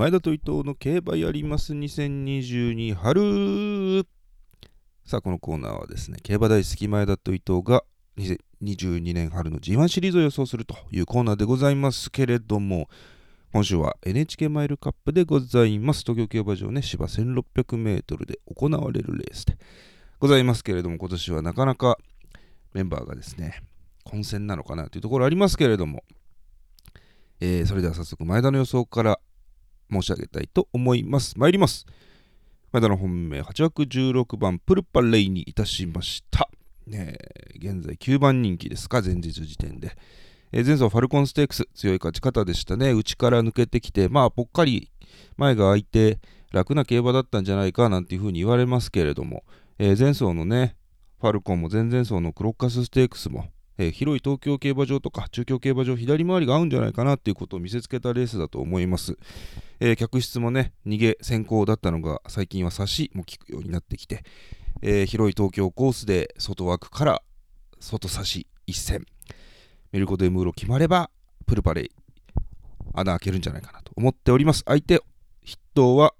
前田と伊藤の競馬やります2022春。さあこのコーナーはですね競馬大好き前田と伊藤が2022年春の G1 シリーズを予想するというコーナーでございますけれども今週は NHK マイルカップでございます。東京競馬場ね芝 1600m で行われるレースでございますけれども今年はなかなかメンバーがですね混戦なのかなというところありますけれども、えー、それでは早速前田の予想から申し上げたいと思います。参ります。前田の本命8枠16番プルパレイにいたしました。ね、現在9番人気ですか、前日時点で。えー、前走ファルコンステークス、強い勝ち方でしたね。内から抜けてきて、まあ、ぽっかり前が空いて、楽な競馬だったんじゃないかなんていうふうに言われますけれども、えー、前走のね、ファルコンも前々走のクロッカスステークスも、え、広い東京競馬場とか中京競馬場左回りが合うんじゃないかなっていうことを見せつけたレースだと思います。え、客室もね、逃げ先行だったのが最近は差しも効くようになってきて、え、広い東京コースで外枠から外差し一戦。メルコ・デ・ムーロ決まれば、プルパレイ、穴開けるんじゃないかなと思っております。相手、筆頭は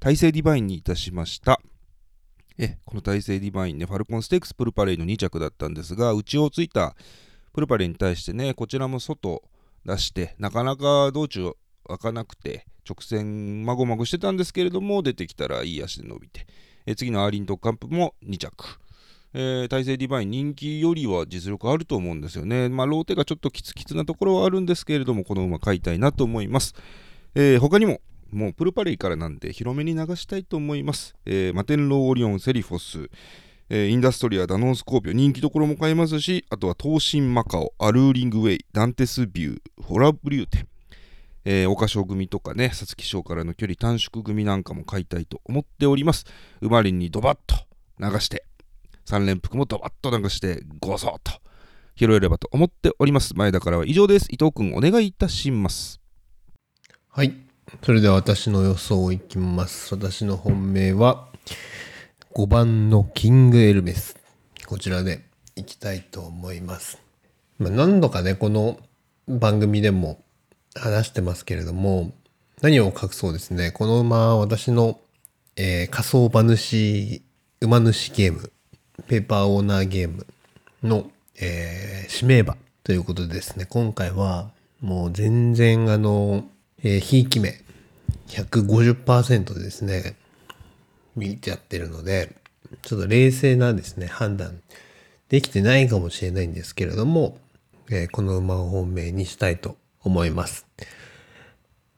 大勢ディバインにいたしました。えこのタイセイディバインね、ファルコンステークスプルパレイの2着だったんですが、内をついたプルパレイに対してね、こちらも外出して、なかなか道中開かなくて、直線まごまごしてたんですけれども、出てきたらいい足で伸びて、え次のアーリントンカップも2着。えー、タイセイディバイン人気よりは実力あると思うんですよね。まあ、ローテがちょっとキツキツなところはあるんですけれども、この馬買いたいなと思います。えー、他にももうプルパレイからなんで広めに流したいと思います。えー、マテンローオリオン、セリフォス、えー、インダストリア、ダノンスコーピオ、人気どころも買えますし、あとは東進マカオ、アルーリングウェイ、ダンテスビュー、ホラブリューテン、えー、岡賞組とかね、皐月賞からの距離短縮組なんかも買いたいと思っております。馬輪にドバッと流して、3連複もドバッと流して、ゴソッと拾えればと思っております。前田からは以上です。伊藤君お願いいたします。はい。それでは私の予想いきます。私の本命は5番のキングエルメス。こちらでいきたいと思います。まあ、何度かね、この番組でも話してますけれども、何を隠そうですね。この馬は私の、えー、仮想馬主、馬主ゲーム、ペーパーオーナーゲームの、えー、指名馬ということでですね、今回はもう全然あの、えー、ひいき目、150%ですね、見てやってるので、ちょっと冷静なですね、判断できてないかもしれないんですけれども、えー、この馬を本命にしたいと思います。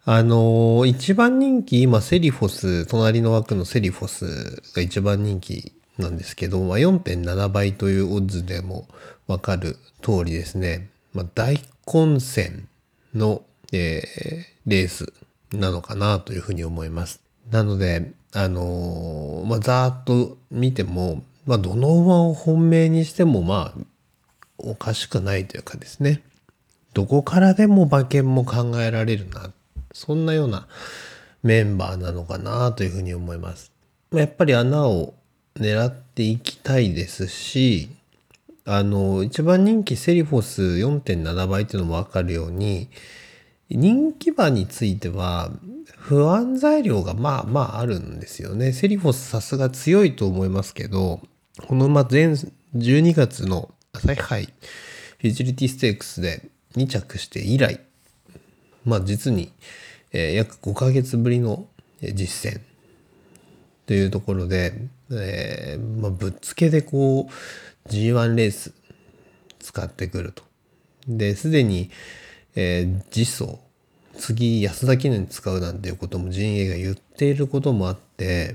あのー、一番人気、今、セリフォス、隣の枠のセリフォスが一番人気なんですけど、まあ、4.7倍というオッズでもわかる通りですね、まあ、大混戦のえー、レースなのかなというふうに思います。なので、あのー、まあ、ざーっと見ても、まあ、どの馬を本命にしても、まあ、おかしくないというかですね、どこからでも馬券も考えられるな、そんなようなメンバーなのかなというふうに思います。やっぱり穴を狙っていきたいですし、あの、一番人気セリフォス4.7倍っていうのもわかるように、人気馬については不安材料がまあまああるんですよね。セリフォスさすが強いと思いますけど、この馬前12月の朝日杯フューチリティステークスで2着して以来、まあ実に、えー、約5ヶ月ぶりの実践というところで、えーまあ、ぶっつけでこう G1 レース使ってくると。で、すでにえー、次走次安田記念使うなんていうことも陣営が言っていることもあって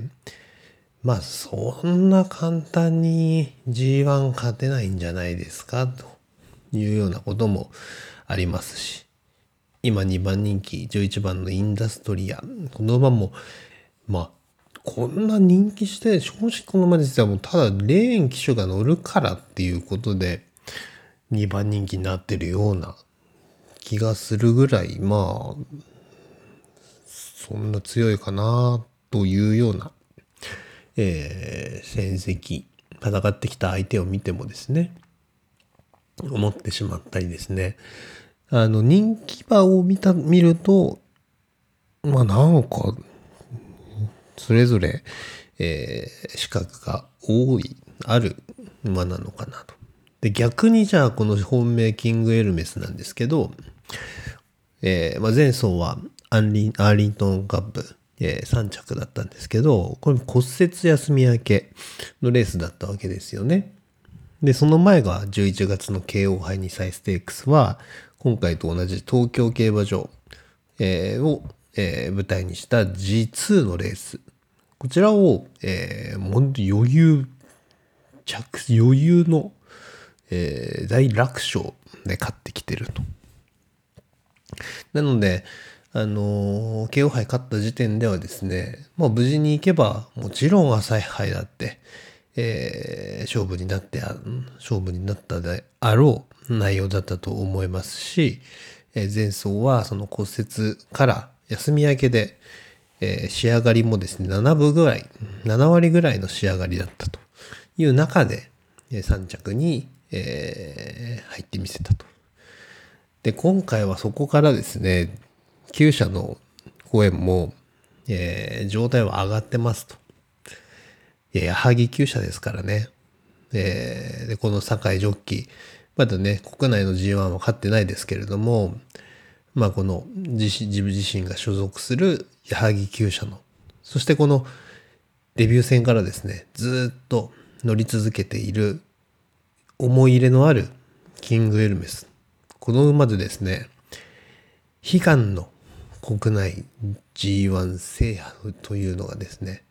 まあそんな簡単に G1 勝てないんじゃないですかというようなこともありますし今2番人気11番のインダストリアこの馬もまあこんな人気して正直この馬実はもうただレーン騎手が乗るからっていうことで2番人気になってるような気がするぐらい、まあ、そんな強いかなというような、えー、戦績、戦ってきた相手を見てもですね、思ってしまったりですね。あの、人気馬を見た、見ると、まあなんか、それぞれ、えー資格が多い、ある馬なのかなと。で、逆にじゃあこの本命キングエルメスなんですけど、えーまあ、前走はアンリンアーリントンカップ、えー3着だったんですけど、これ骨折休み明けのレースだったわけですよね。で、その前が11月の慶応杯2歳ステークスは、今回と同じ東京競馬場、えーを、えー舞台にした G2 のレース。こちらを、えー、もう余裕、着、余裕の、えー大楽勝で勝ってきてると。なので、あのー、慶応杯勝った時点ではですね、まあ無事に行けば、もちろん朝日杯だって、えー勝負になって、勝負になったであろう内容だったと思いますし、えー前走はその骨折から休み明けで、えー仕上がりもですね、7分ぐらい、7割ぐらいの仕上がりだったという中で、え3着に、え入ってみせたと。で、今回はそこからですね、厩舎の声も、えー状態は上がってますと。いや、矢作厩舎ですからね。えーで、この酒井ジョッキー、まだね、国内の G1 は勝ってないですけれども、まあこの自自分自身が所属する矢作厩舎の、そしてこのデビュー戦からですね、ずっと乗り続けている思い入れのあるキングエルメス。この馬でですね、悲願の国内 G1 制覇というのがですね、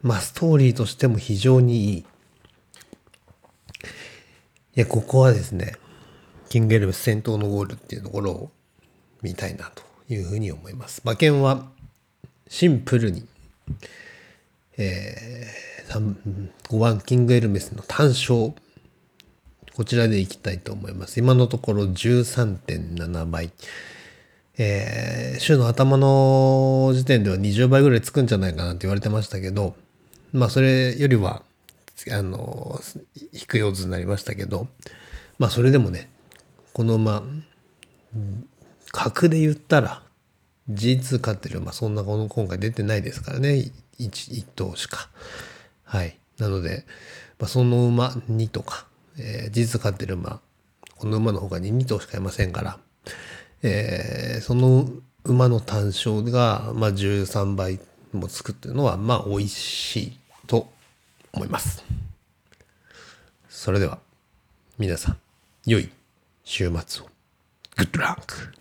まあストーリーとしても非常にいい。いや、ここはですね、キングエルメス先頭のゴールっていうところを見たいなというふうに思います。馬券はシンプルに、えー、5番キングエルメスの単勝、こちらでいきたいと思います。今のところ13.7倍。えー週の頭の時点では20倍ぐらいつくんじゃないかなって言われてましたけど、まあそれよりは、あの、低いオッズになりましたけど、まあそれでもね、この馬、格で言ったら、G2 勝ってる馬、そんなこの今回出てないですからね、1, 一頭しか。はい。なので、まあ、その馬2とか、えー、G2 勝ってる馬、この馬の他に2頭しかいませんから、えーその馬の単勝が、まあ、13倍もつくっていうのは、まあ、美味しいと思います。それでは、皆さん、良い週末を。グッドランク